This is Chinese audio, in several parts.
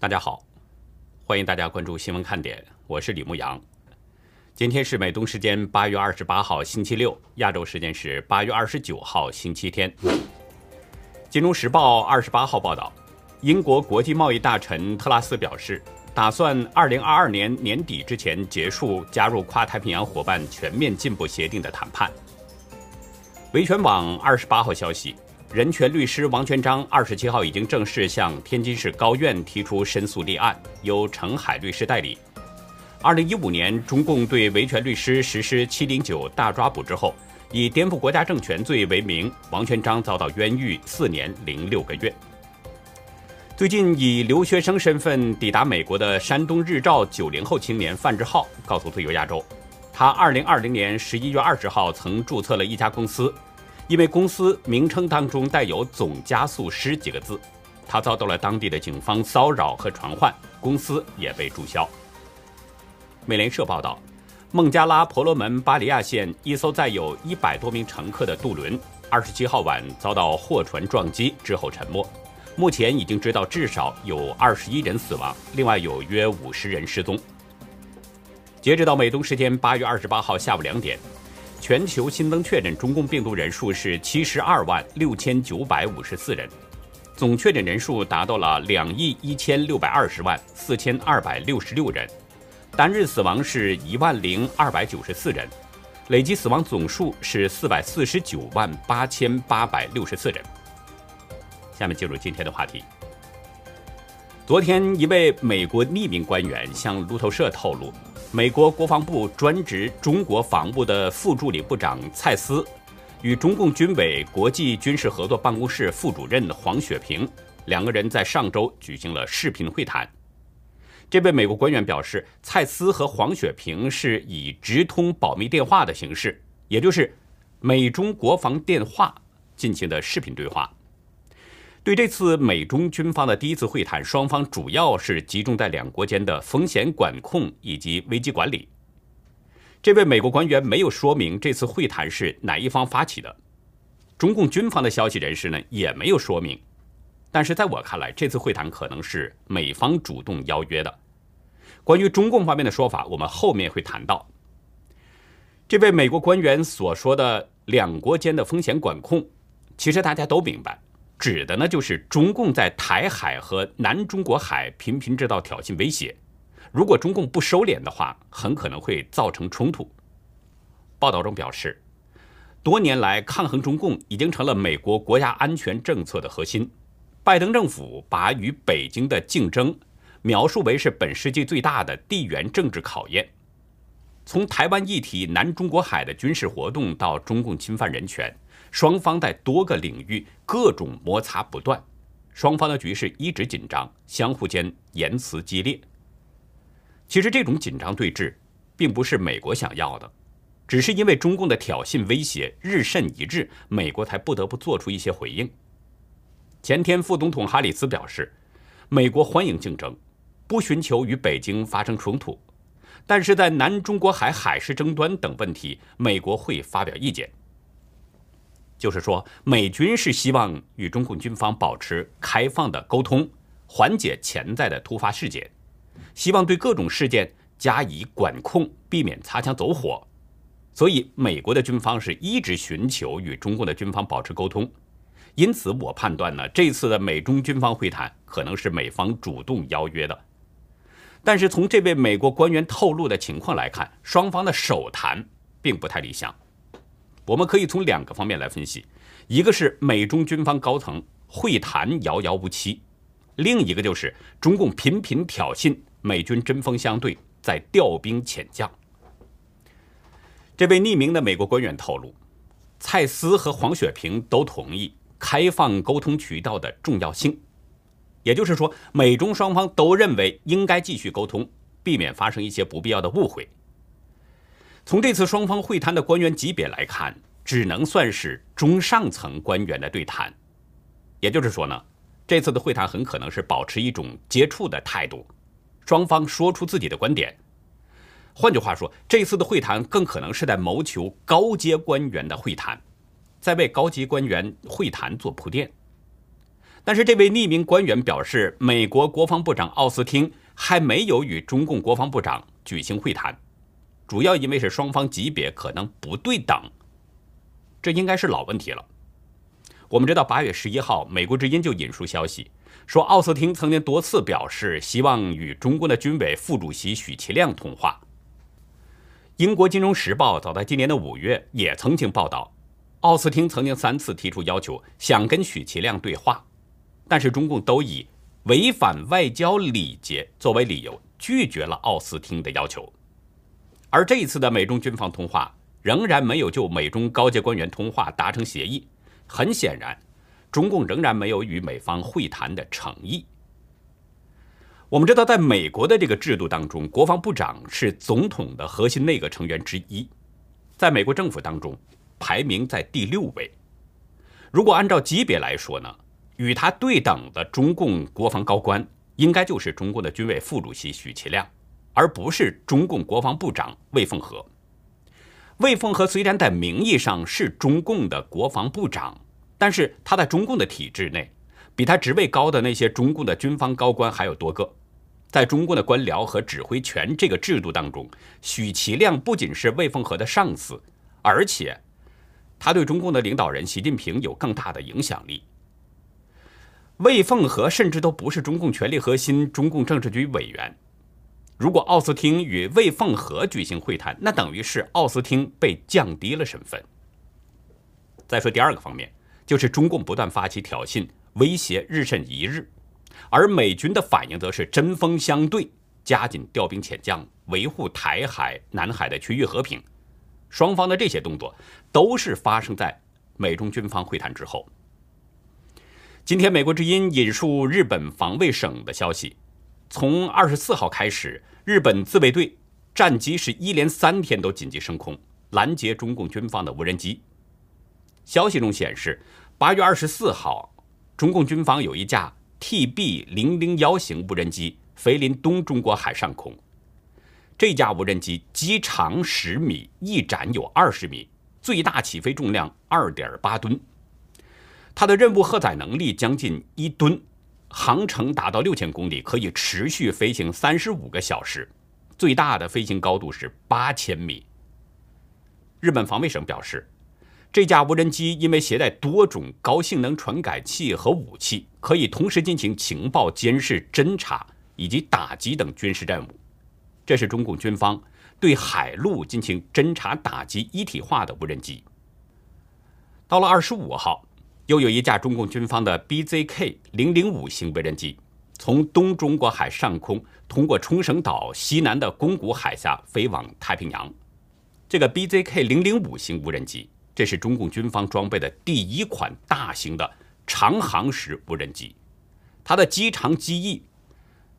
大家好，欢迎大家关注新闻看点，我是李牧阳。今天是美东时间八月二十八号星期六，亚洲时间是八月二十九号星期天。金融时报二十八号报道，英国国际贸易大臣特拉斯表示，打算二零二二年年底之前结束加入跨太平洋伙伴全面进步协定的谈判。维权网二十八号消息。人权律师王全章二十七号已经正式向天津市高院提出申诉立案，由程海律师代理。二零一五年，中共对维权律师实施“七零九”大抓捕之后，以颠覆国家政权罪为名，王全章遭到冤狱四年零六个月。最近以留学生身份抵达美国的山东日照九零后青年范志浩告诉自由亚洲，他二零二零年十一月二十号曾注册了一家公司。因为公司名称当中带有“总加速师”几个字，他遭到了当地的警方骚扰和传唤，公司也被注销。美联社报道，孟加拉婆罗门巴里亚县一艘载有一百多名乘客的渡轮，二十七号晚遭到货船撞击之后沉没。目前已经知道至少有二十一人死亡，另外有约五十人失踪。截止到美东时间八月二十八号下午两点。全球新增确诊中共病毒人数是七十二万六千九百五十四人，总确诊人数达到了两亿一千六百二十万四千二百六十六人，单日死亡是一万零二百九十四人，累计死亡总数是四百四十九万八千八百六十四人。下面进入今天的话题。昨天，一位美国匿名官员向路透社透露。美国国防部专职中国防务的副助理部长蔡斯，与中共军委国际军事合作办公室副主任黄雪平两个人在上周举行了视频会谈。这位美国官员表示，蔡斯和黄雪平是以直通保密电话的形式，也就是美中国防电话进行的视频对话。对这次美中军方的第一次会谈，双方主要是集中在两国间的风险管控以及危机管理。这位美国官员没有说明这次会谈是哪一方发起的，中共军方的消息人士呢也没有说明。但是在我看来，这次会谈可能是美方主动邀约的。关于中共方面的说法，我们后面会谈到。这位美国官员所说的两国间的风险管控，其实大家都明白。指的呢就是中共在台海和南中国海频频制造挑衅威胁，如果中共不收敛的话，很可能会造成冲突。报道中表示，多年来抗衡中共已经成了美国国家安全政策的核心。拜登政府把与北京的竞争描述为是本世纪最大的地缘政治考验。从台湾议题、南中国海的军事活动到中共侵犯人权。双方在多个领域各种摩擦不断，双方的局势一直紧张，相互间言辞激烈。其实这种紧张对峙，并不是美国想要的，只是因为中共的挑衅威胁日甚一日，美国才不得不做出一些回应。前天副总统哈里斯表示，美国欢迎竞争，不寻求与北京发生冲突，但是在南中国海海事争端等问题，美国会发表意见。就是说，美军是希望与中共军方保持开放的沟通，缓解潜在的突发事件，希望对各种事件加以管控，避免擦枪走火。所以，美国的军方是一直寻求与中共的军方保持沟通。因此，我判断呢，这次的美中军方会谈可能是美方主动邀约的。但是，从这位美国官员透露的情况来看，双方的首谈并不太理想。我们可以从两个方面来分析，一个是美中军方高层会谈遥遥无期，另一个就是中共频频挑衅，美军针锋相对，在调兵遣将。这位匿名的美国官员透露，蔡斯和黄雪平都同意开放沟通渠道的重要性，也就是说，美中双方都认为应该继续沟通，避免发生一些不必要的误会。从这次双方会谈的官员级别来看，只能算是中上层官员的对谈。也就是说呢，这次的会谈很可能是保持一种接触的态度，双方说出自己的观点。换句话说，这次的会谈更可能是在谋求高阶官员的会谈，在为高级官员会谈做铺垫。但是这位匿名官员表示，美国国防部长奥斯汀还没有与中共国防部长举行会谈，主要因为是双方级别可能不对等。这应该是老问题了。我们知道，八月十一号，美国之音就引述消息说，奥斯汀曾经多次表示希望与中共的军委副主席许其亮通话。英国金融时报早在今年的五月也曾经报道，奥斯汀曾经三次提出要求，想跟许其亮对话。但是中共都以违反外交礼节作为理由，拒绝了奥斯汀的要求。而这一次的美中军方通话仍然没有就美中高阶官员通话达成协议。很显然，中共仍然没有与美方会谈的诚意。我们知道，在美国的这个制度当中，国防部长是总统的核心内阁成员之一，在美国政府当中排名在第六位。如果按照级别来说呢？与他对等的中共国防高官，应该就是中共的军委副主席许其亮，而不是中共国防部长魏凤和。魏凤和虽然在名义上是中共的国防部长，但是他在中共的体制内，比他职位高的那些中共的军方高官还有多个。在中共的官僚和指挥权这个制度当中，许其亮不仅是魏凤和的上司，而且他对中共的领导人习近平有更大的影响力。魏凤和甚至都不是中共权力核心、中共政治局委员。如果奥斯汀与魏凤和举行会谈，那等于是奥斯汀被降低了身份。再说第二个方面，就是中共不断发起挑衅、威胁，日甚一日，而美军的反应则是针锋相对，加紧调兵遣将，维护台海、南海的区域和平。双方的这些动作，都是发生在美中军方会谈之后。今天，美国之音引述日本防卫省的消息，从二十四号开始，日本自卫队战机是一连三天都紧急升空，拦截中共军方的无人机。消息中显示，八月二十四号，中共军方有一架 TB 零零幺型无人机飞临东中国海上空。这架无人机机长十米，翼展有二十米，最大起飞重量二点八吨。它的任务荷载能力将近一吨，航程达到六千公里，可以持续飞行三十五个小时，最大的飞行高度是八千米。日本防卫省表示，这架无人机因为携带多种高性能传感器和武器，可以同时进行情报监视、侦察以及打击等军事任务。这是中共军方对海陆进行侦察打击一体化的无人机。到了二十五号。又有一架中共军方的 BZK 零零五型无人机，从东中国海上空通过冲绳岛西南的宫古海峡飞往太平洋。这个 BZK 零零五型无人机，这是中共军方装备的第一款大型的长航时无人机，它的机长机翼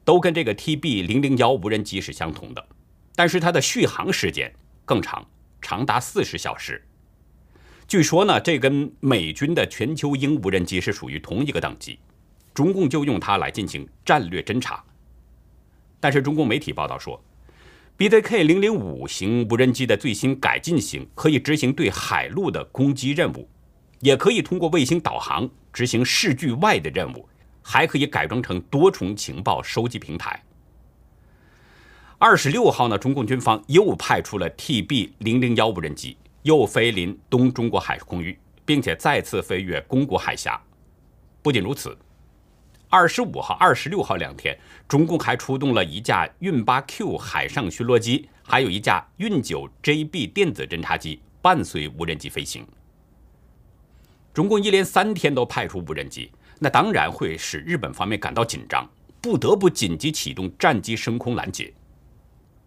都跟这个 TB 零零幺无人机是相同的，但是它的续航时间更长，长达四十小时。据说呢，这跟美军的全球鹰无人机是属于同一个等级，中共就用它来进行战略侦察。但是中共媒体报道说，BZK 零零五型无人机的最新改进型可以执行对海陆的攻击任务，也可以通过卫星导航执行视距外的任务，还可以改装成多重情报收集平台。二十六号呢，中共军方又派出了 TB 零零幺无人机。又飞临东中国海空域，并且再次飞越宫古海峡。不仅如此，二十五号、二十六号两天，中共还出动了一架运八 Q 海上巡逻机，还有一架运九 JB 电子侦察机伴随无人机飞行。中共一连三天都派出无人机，那当然会使日本方面感到紧张，不得不紧急启动战机升空拦截。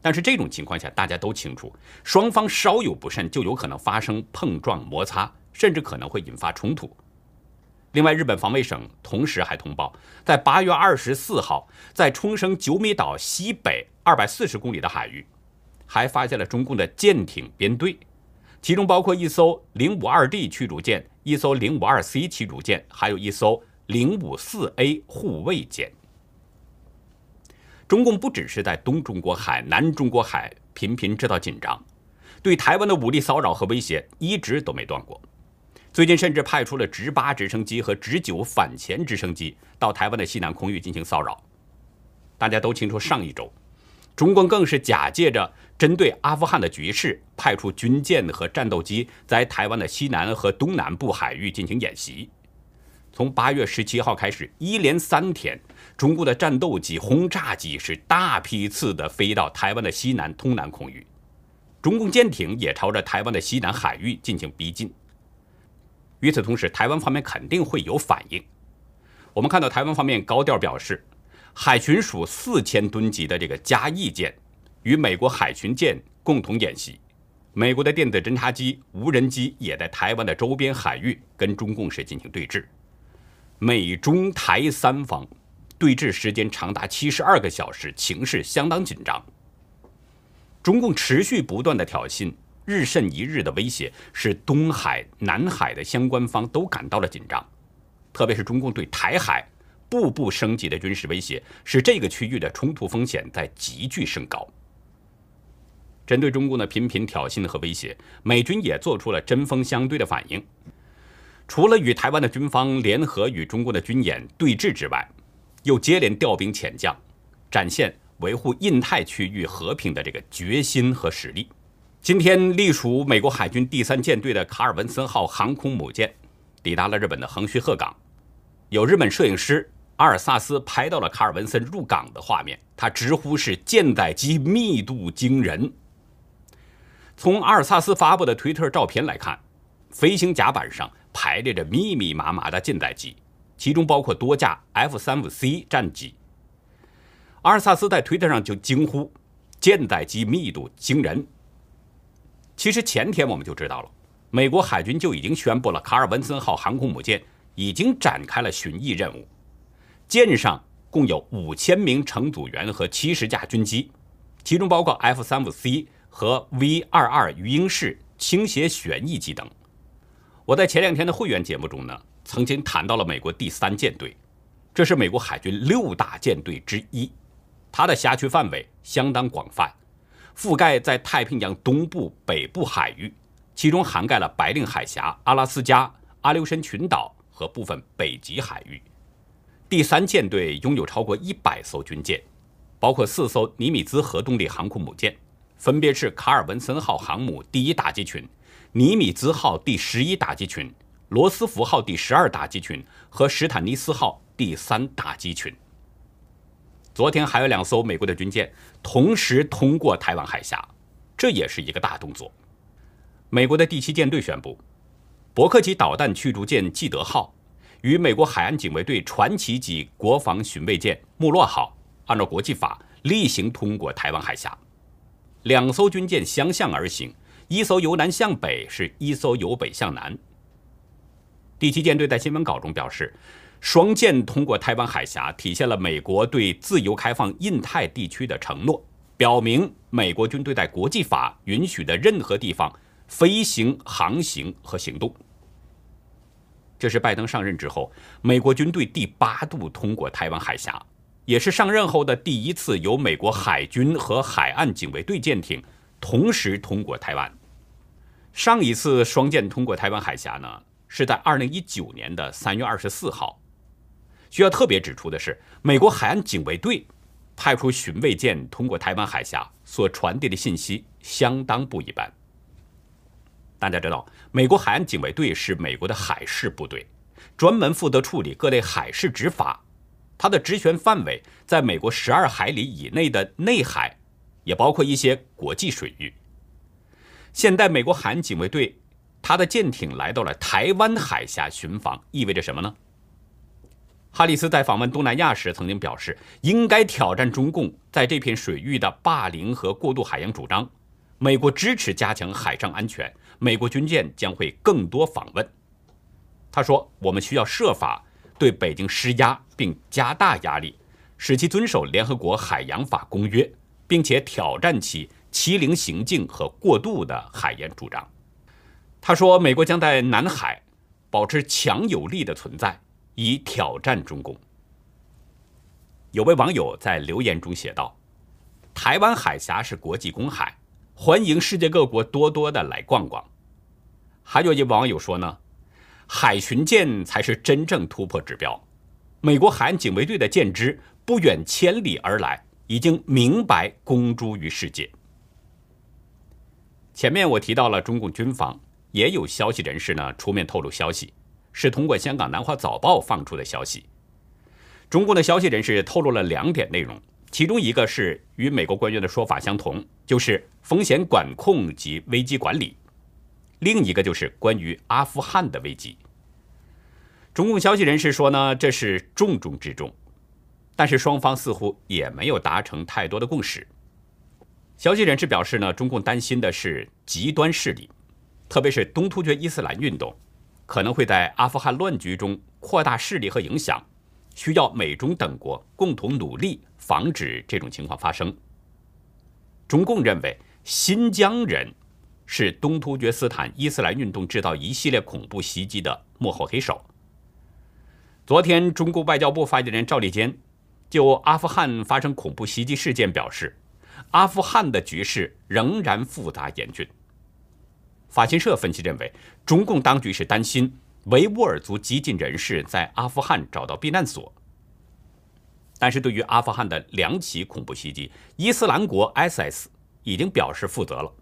但是这种情况下，大家都清楚，双方稍有不慎，就有可能发生碰撞摩擦，甚至可能会引发冲突。另外，日本防卫省同时还通报，在八月二十四号，在冲绳九米岛西北二百四十公里的海域，还发现了中共的舰艇编队，其中包括一艘零五二 D 驱逐舰、一艘零五二 C 驱逐舰，还有一艘零五四 A 护卫舰。中共不只是在东中国海、南中国海频频制造紧张，对台湾的武力骚扰和威胁一直都没断过。最近甚至派出了直八直升机和直九反潜直升机到台湾的西南空域进行骚扰。大家都清楚，上一周，中共更是假借着针对阿富汗的局势，派出军舰和战斗机在台湾的西南和东南部海域进行演习。从八月十七号开始，一连三天，中国的战斗机、轰炸机是大批次的飞到台湾的西南、通南空域，中共舰艇也朝着台湾的西南海域进行逼近。与此同时，台湾方面肯定会有反应。我们看到台湾方面高调表示，海巡署四千吨级的这个嘉义舰与美国海巡舰共同演习，美国的电子侦察机、无人机也在台湾的周边海域跟中共是进行对峙。美中台三方对峙时间长达七十二个小时，情势相当紧张。中共持续不断的挑衅。日甚一日的威胁，使东海、南海的相关方都感到了紧张，特别是中共对台海步步升级的军事威胁，使这个区域的冲突风险在急剧升高。针对中共的频频挑衅和威胁，美军也做出了针锋相对的反应。除了与台湾的军方联合与中共的军演对峙之外，又接连调兵遣将，展现维护印太区域和平的这个决心和实力。今天，隶属美国海军第三舰队的卡尔文森号航空母舰抵达了日本的横须贺港。有日本摄影师阿尔萨斯拍到了卡尔文森入港的画面，他直呼是舰载机密度惊人。从阿尔萨斯发布的推特照片来看，飞行甲板上排列着密密麻麻的舰载机，其中包括多架 F 三五 C 战机。阿尔萨斯在推特上就惊呼：“舰载机密度惊人。”其实前天我们就知道了，美国海军就已经宣布了，卡尔文森号航空母舰已经展开了巡弋任务。舰上共有五千名乘组员和七十架军机，其中包括 F 三五 C 和 V 二二鱼鹰式倾斜旋翼机等。我在前两天的会员节目中呢，曾经谈到了美国第三舰队，这是美国海军六大舰队之一，它的辖区范围相当广泛。覆盖在太平洋东部、北部海域，其中涵盖了白令海峡、阿拉斯加、阿留申群岛和部分北极海域。第三舰队拥有超过一百艘军舰，包括四艘尼米兹核动力航空母舰，分别是卡尔文森号航母第一打击群、尼米兹号第十一打击群、罗斯福号第十二打击群和史坦尼斯号第三打击群。昨天还有两艘美国的军舰同时通过台湾海峡，这也是一个大动作。美国的第七舰队宣布，伯克级导弹驱逐舰基德号与美国海岸警卫队传奇级国防巡卫舰穆洛号按照国际法例行通过台湾海峡。两艘军舰相向而行，一艘由南向北，是一艘由北向南。第七舰队在新闻稿中表示。双舰通过台湾海峡，体现了美国对自由开放印太地区的承诺，表明美国军队在国际法允许的任何地方飞行、航行和行动。这是拜登上任之后，美国军队第八度通过台湾海峡，也是上任后的第一次由美国海军和海岸警卫队舰艇同时通过台湾。上一次双舰通过台湾海峡呢，是在二零一九年的三月二十四号。需要特别指出的是，美国海岸警卫队派出巡卫舰通过台湾海峡所传递的信息相当不一般。大家知道，美国海岸警卫队是美国的海事部队，专门负责处理各类海事执法。它的职权范围在美国十二海里以内的内海，也包括一些国际水域。现在，美国海岸警卫队他的舰艇来到了台湾海峡巡防，意味着什么呢？哈里斯在访问东南亚时曾经表示，应该挑战中共在这片水域的霸凌和过度海洋主张。美国支持加强海上安全，美国军舰将会更多访问。他说：“我们需要设法对北京施压，并加大压力，使其遵守联合国海洋法公约，并且挑战其欺凌行径和过度的海洋主张。”他说：“美国将在南海保持强有力的存在。”以挑战中共。有位网友在留言中写道：“台湾海峡是国际公海，欢迎世界各国多多的来逛逛。”还有一网友说呢：“海巡舰才是真正突破指标。美国海岸警卫队的舰只不远千里而来，已经明白公诸于世界。前面我提到了中共军方也有消息人士呢出面透露消息，是通过香港南华早报放出的消息。中共的消息人士透露了两点内容，其中一个是与美国官员的说法相同，就是风险管控及危机管理；另一个就是关于阿富汗的危机。中共消息人士说呢，这是重中之重，但是双方似乎也没有达成太多的共识。消息人士表示呢，中共担心的是极端势力，特别是东突厥伊斯兰运动，可能会在阿富汗乱局中扩大势力和影响，需要美中等国共同努力防止这种情况发生。中共认为新疆人是东突厥斯坦伊斯兰运动制造一系列恐怖袭击的幕后黑手。昨天，中国外交部发言人赵立坚就阿富汗发生恐怖袭击事件表示，阿富汗的局势仍然复杂严峻。法新社分析认为，中共当局是担心维吾尔族激进人士在阿富汗找到避难所。但是对于阿富汗的两起恐怖袭击，伊斯兰国 （ISIS） 已经表示负责了，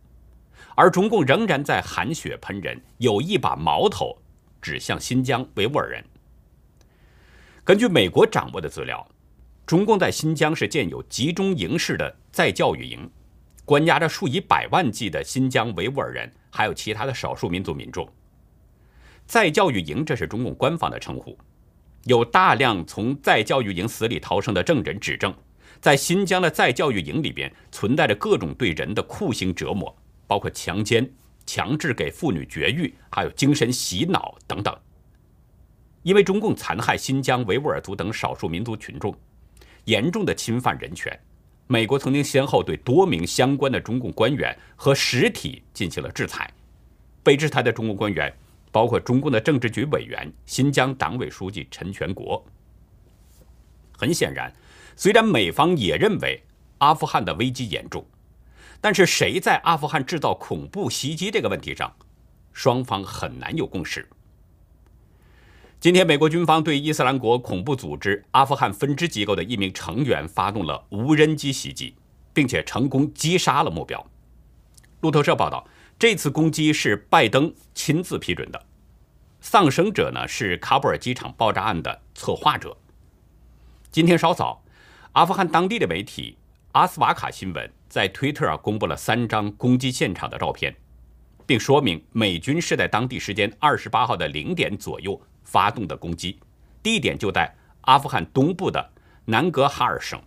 而中共仍然在含血喷人，有意把矛头指向新疆维吾尔人。根据美国掌握的资料，中共在新疆是建有集中营式的再教育营，关押着数以百万计的新疆维吾尔人，还有其他的少数民族民众。再教育营这是中共官方的称呼，有大量从再教育营死里逃生的证人指证，在新疆的再教育营里边存在着各种对人的酷刑折磨，包括强奸、强制给妇女绝育，还有精神洗脑等等。因为中共残害新疆维吾尔族等少数民族群众，严重的侵犯人权，美国曾经先后对多名相关的中共官员和实体进行了制裁。被制裁的中共官员包括中共的政治局委员、新疆党委书记陈全国。很显然，虽然美方也认为阿富汗的危机严重，但是谁在阿富汗制造恐怖袭击这个问题上，双方很难有共识。今天，美国军方对伊斯兰国恐怖组织阿富汗分支机构的一名成员发动了无人机袭击，并且成功击杀了目标。路透社报道，这次攻击是拜登亲自批准的，丧生者呢是喀布尔机场爆炸案的策划者。今天稍早，阿富汗当地的媒体阿斯瓦卡新闻在推特公布了三张攻击现场的照片，并说明美军是在当地时间二十八号的零点左右。发动的攻击地点就在阿富汗东部的南格哈尔省。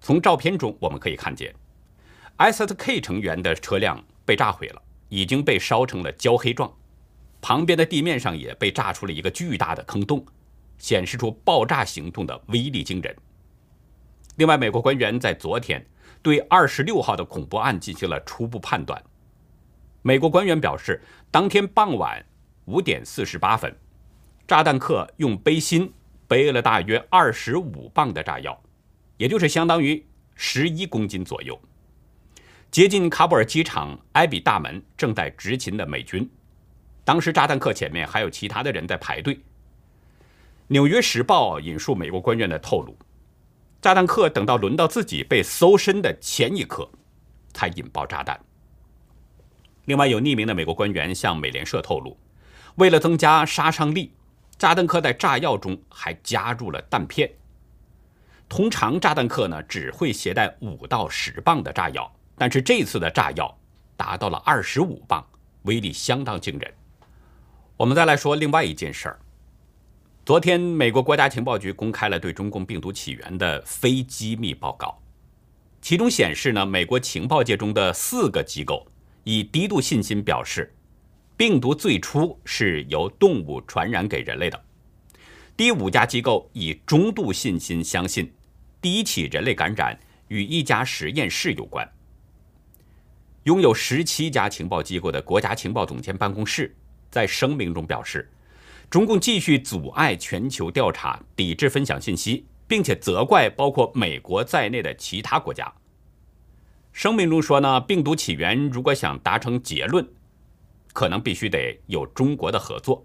从照片中我们可以看见，SSK 成员的车辆被炸毁了，已经被烧成了焦黑状，旁边的地面上也被炸出了一个巨大的坑洞，显示出爆炸行动的威力惊人。另外，美国官员在昨天对二十六号的恐怖案进行了初步判断。美国官员表示，当天傍晚五点四十八分。炸弹客用背心背了大约二十五磅的炸药，也就是相当于十一公斤左右，接近喀布尔机场埃比大门正在执勤的美军。当时炸弹客前面还有其他的人在排队。《纽约时报》引述美国官员的透露，炸弹客等到轮到自己被搜身的前一刻，才引爆炸弹。另外，有匿名的美国官员向美联社透露，为了增加杀伤力。炸弹客在炸药中还加入了弹片。通常炸弹客呢只会携带五到十磅的炸药，但是这次的炸药达到了二十五磅，威力相当惊人。我们再来说另外一件事儿。昨天，美国国家情报局公开了对中共病毒起源的非机密报告，其中显示呢，美国情报界中的四个机构以低度信心表示。病毒最初是由动物传染给人类的。第五家机构以中度信心相信，第一起人类感染与一家实验室有关。拥有十七家情报机构的国家情报总监办公室在声明中表示，中共继续阻碍全球调查，抵制分享信息，并且责怪包括美国在内的其他国家。声明中说呢，病毒起源如果想达成结论。可能必须得有中国的合作，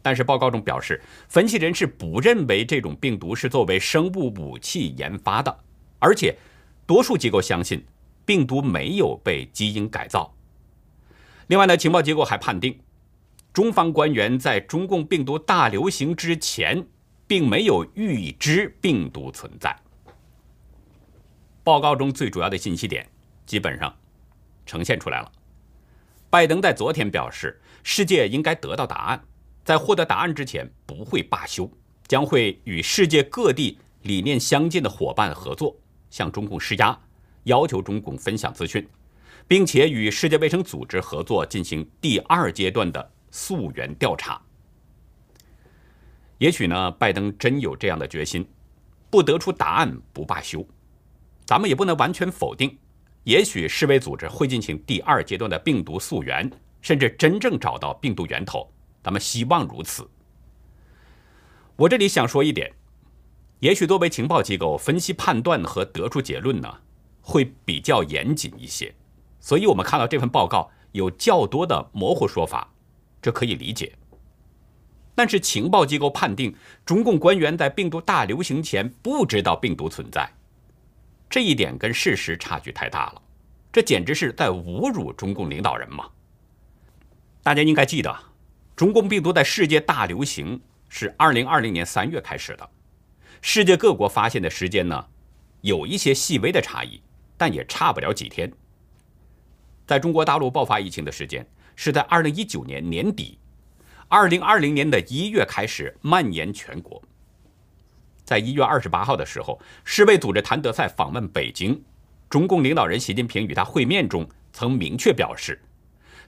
但是报告中表示，分析人士不认为这种病毒是作为生物武器研发的，而且多数机构相信病毒没有被基因改造。另外呢，情报机构还判定，中方官员在中共病毒大流行之前，并没有预知病毒存在。报告中最主要的信息点基本上呈现出来了。拜登在昨天表示，世界应该得到答案。在获得答案之前，不会罢休，将会与世界各地理念相近的伙伴合作，向中共施压，要求中共分享资讯，并且与世界卫生组织合作进行第二阶段的溯源调查。也许呢，拜登真有这样的决心，不得出答案不罢休。咱们也不能完全否定，也许世卫组织会进行第二阶段的病毒溯源，甚至真正找到病毒源头。咱们希望如此。我这里想说一点，也许作为情报机构分析判断和得出结论呢，会比较严谨一些。所以我们看到这份报告有较多的模糊说法，这可以理解。但是情报机构判定中共官员在病毒大流行前不知道病毒存在，这一点跟事实差距太大了，这简直是在侮辱中共领导人嘛！大家应该记得。中共病毒在世界大流行是二零二零年三月开始的，世界各国发现的时间呢，有一些细微的差异，但也差不了几天。在中国大陆爆发疫情的时间是在二零一九年年底，二零二零年的一月开始蔓延全国。在一月二十八号的时候，世卫组织谭德赛访问北京，中共领导人习近平与他会面中曾明确表示，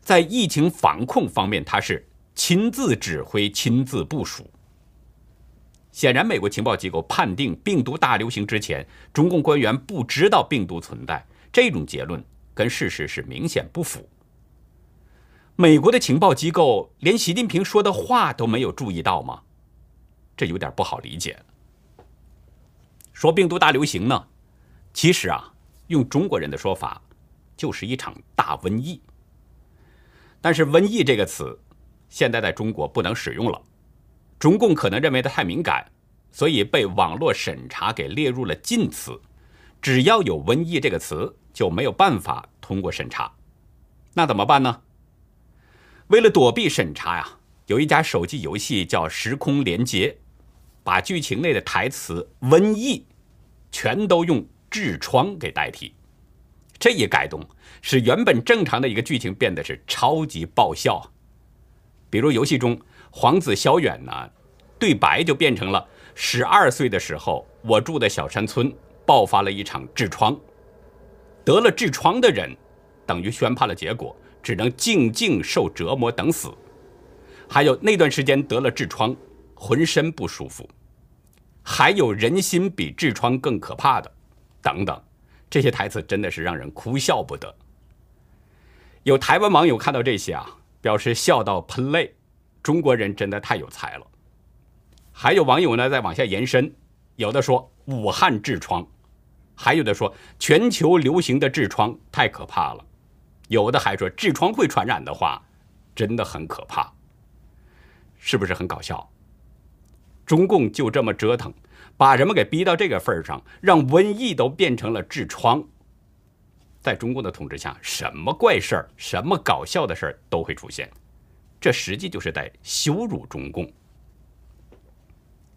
在疫情防控方面他是。亲自指挥、亲自部署。显然，美国情报机构判定病毒大流行之前，中共官员不知道病毒存在，这种结论跟事实是明显不符。美国的情报机构连习近平说的话都没有注意到吗？这有点不好理解。说病毒大流行呢，其实啊，用中国人的说法，就是一场大瘟疫。但是“瘟疫”这个词。现在在中国不能使用了，中共可能认为它太敏感，所以被网络审查给列入了禁词。只要有“瘟疫”这个词，就没有办法通过审查。那怎么办呢？为了躲避审查呀，有一家手机游戏叫《时空连接》，把剧情内的台词“瘟疫”全都用“痔疮”给代替。这一改动，使原本正常的一个剧情变得是超级爆笑。比如游戏中，皇子萧远呢，对白就变成了：十二岁的时候，我住的小山村爆发了一场痔疮，得了痔疮的人，等于宣判了结果，只能静静受折磨等死。还有那段时间得了痔疮，浑身不舒服。还有人心比痔疮更可怕的，等等，这些台词真的是让人哭笑不得。有台湾网友看到这些啊。表示笑到喷泪，中国人真的太有才了。还有网友呢在往下延伸，有的说武汉痔疮，还有的说全球流行的痔疮太可怕了，有的还说痔疮会传染的话，真的很可怕，是不是很搞笑？中共就这么折腾，把人们给逼到这个份儿上，让瘟疫都变成了痔疮。在中共的统治下，什么怪事儿、什么搞笑的事儿都会出现，这实际就是在羞辱中共。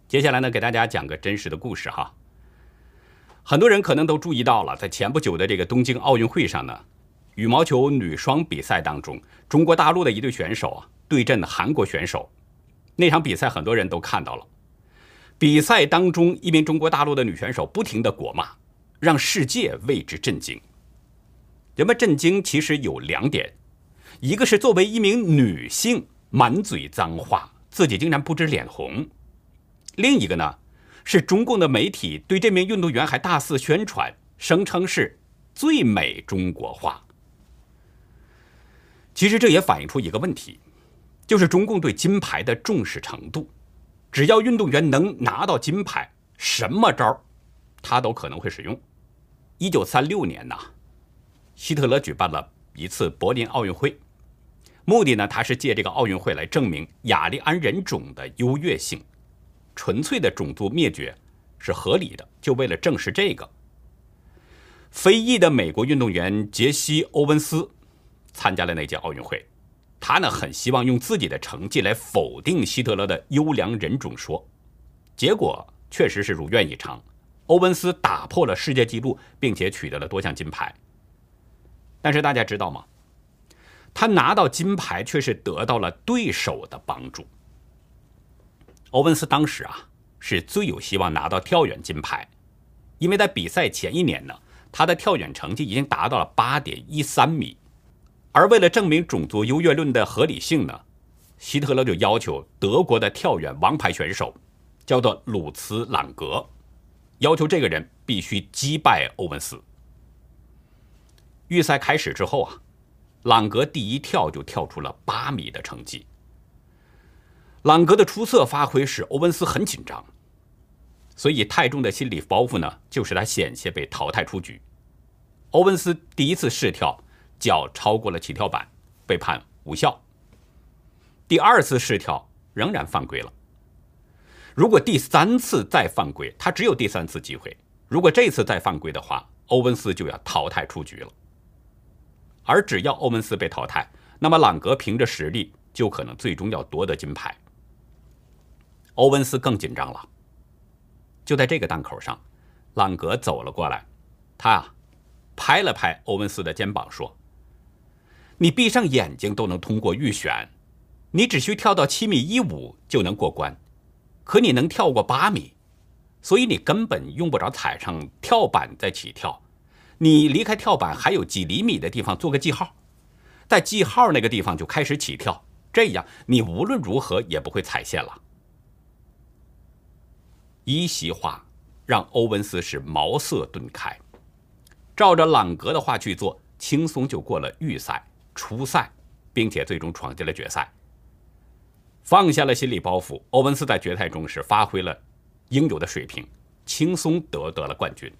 接下来呢，给大家讲个真实的故事哈。很多人可能都注意到了，在前不久的这个东京奥运会上呢，羽毛球女双比赛当中，中国大陆的一对选手啊对阵韩国选手，那场比赛很多人都看到了。比赛当中，一名中国大陆的女选手不停的国骂，让世界为之震惊。人们震惊，其实有两点：一个是作为一名女性满嘴脏话，自己竟然不知脸红；另一个呢，是中共的媒体对这名运动员还大肆宣传，声称是最美中国话。其实这也反映出一个问题，就是中共对金牌的重视程度。只要运动员能拿到金牌，什么招他都可能会使用。一九三六年呐。希特勒举办了一次柏林奥运会，目的呢，他是借这个奥运会来证明雅利安人种的优越性，纯粹的种族灭绝是合理的。就为了证实这个，非裔的美国运动员杰西·欧文斯参加了那届奥运会，他呢很希望用自己的成绩来否定希特勒的优良人种说，结果确实是如愿以偿，欧文斯打破了世界纪录，并且取得了多项金牌。但是大家知道吗？他拿到金牌，却是得到了对手的帮助。欧文斯当时啊，是最有希望拿到跳远金牌，因为在比赛前一年呢，他的跳远成绩已经达到了八点一三米。而为了证明种族优越论的合理性呢，希特勒就要求德国的跳远王牌选手，叫做鲁茨朗格，要求这个人必须击败欧文斯。预赛开始之后啊。朗格第一跳就跳出了八米的成绩。朗格的出色发挥使欧文斯很紧张，所以太重的心理包袱呢，就是他险些被淘汰出局。欧文斯第一次试跳，脚超过了起跳板，被判无效。第二次试跳仍然犯规了。如果第三次再犯规，他只有第三次机会。如果这次再犯规的话，欧文斯就要淘汰出局了。而只要欧文斯被淘汰，那么朗格凭着实力就可能最终要夺得金牌。欧文斯更紧张了。就在这个档口上，朗格走了过来，他啊，拍了拍欧文斯的肩膀说：“你闭上眼睛都能通过预选，你只需跳到七米一五就能过关，可你能跳过八米，所以你根本用不着踩上跳板再起跳。”你离开跳板还有几厘米的地方做个记号，在记号那个地方就开始起跳，这样你无论如何也不会踩线了。一席话让欧文斯是茅塞顿开，照着朗格的话去做，轻松就过了预赛、初赛，并且最终闯进了决赛。放下了心理包袱，欧文斯在决赛中是发挥了应有的水平，轻松得得了冠军。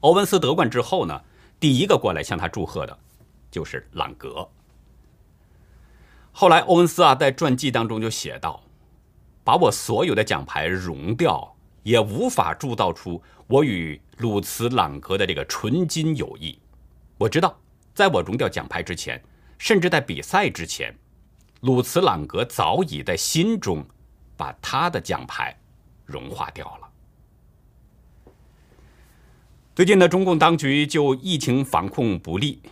欧文斯得冠之后呢，第一个过来向他祝贺的，就是朗格。后来欧文斯啊，在传记当中就写道：“把我所有的奖牌熔掉，也无法铸造出我与鲁茨朗格的这个纯金友谊。我知道，在我融掉奖牌之前，甚至在比赛之前，鲁茨朗格早已在心中把他的奖牌融化掉了。”最近呢，中共当局就疫情防控不力，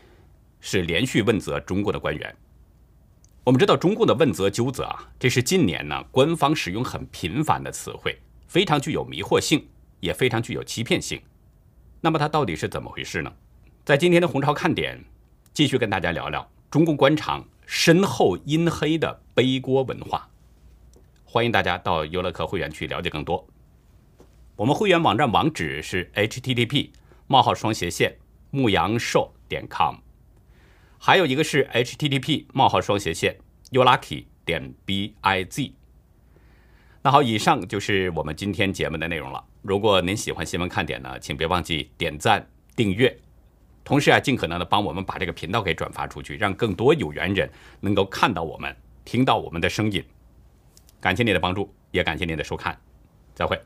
是连续问责中国的官员。我们知道，中共的问责纠责啊，这是近年呢官方使用很频繁的词汇，非常具有迷惑性，也非常具有欺骗性。那么它到底是怎么回事呢？在今天的红潮看点，继续跟大家聊聊中共官场深厚阴黑的背锅文化。欢迎大家到优乐客会员区了解更多。我们会员网站网址是 http: 冒号双斜线牧羊兽点 com，还有一个是 http: 冒号双斜线 youlucky 点 biz。那好，以上就是我们今天节目的内容了。如果您喜欢新闻看点呢，请别忘记点赞、订阅，同时啊，尽可能的帮我们把这个频道给转发出去，让更多有缘人能够看到我们、听到我们的声音。感谢您的帮助，也感谢您的收看，再会。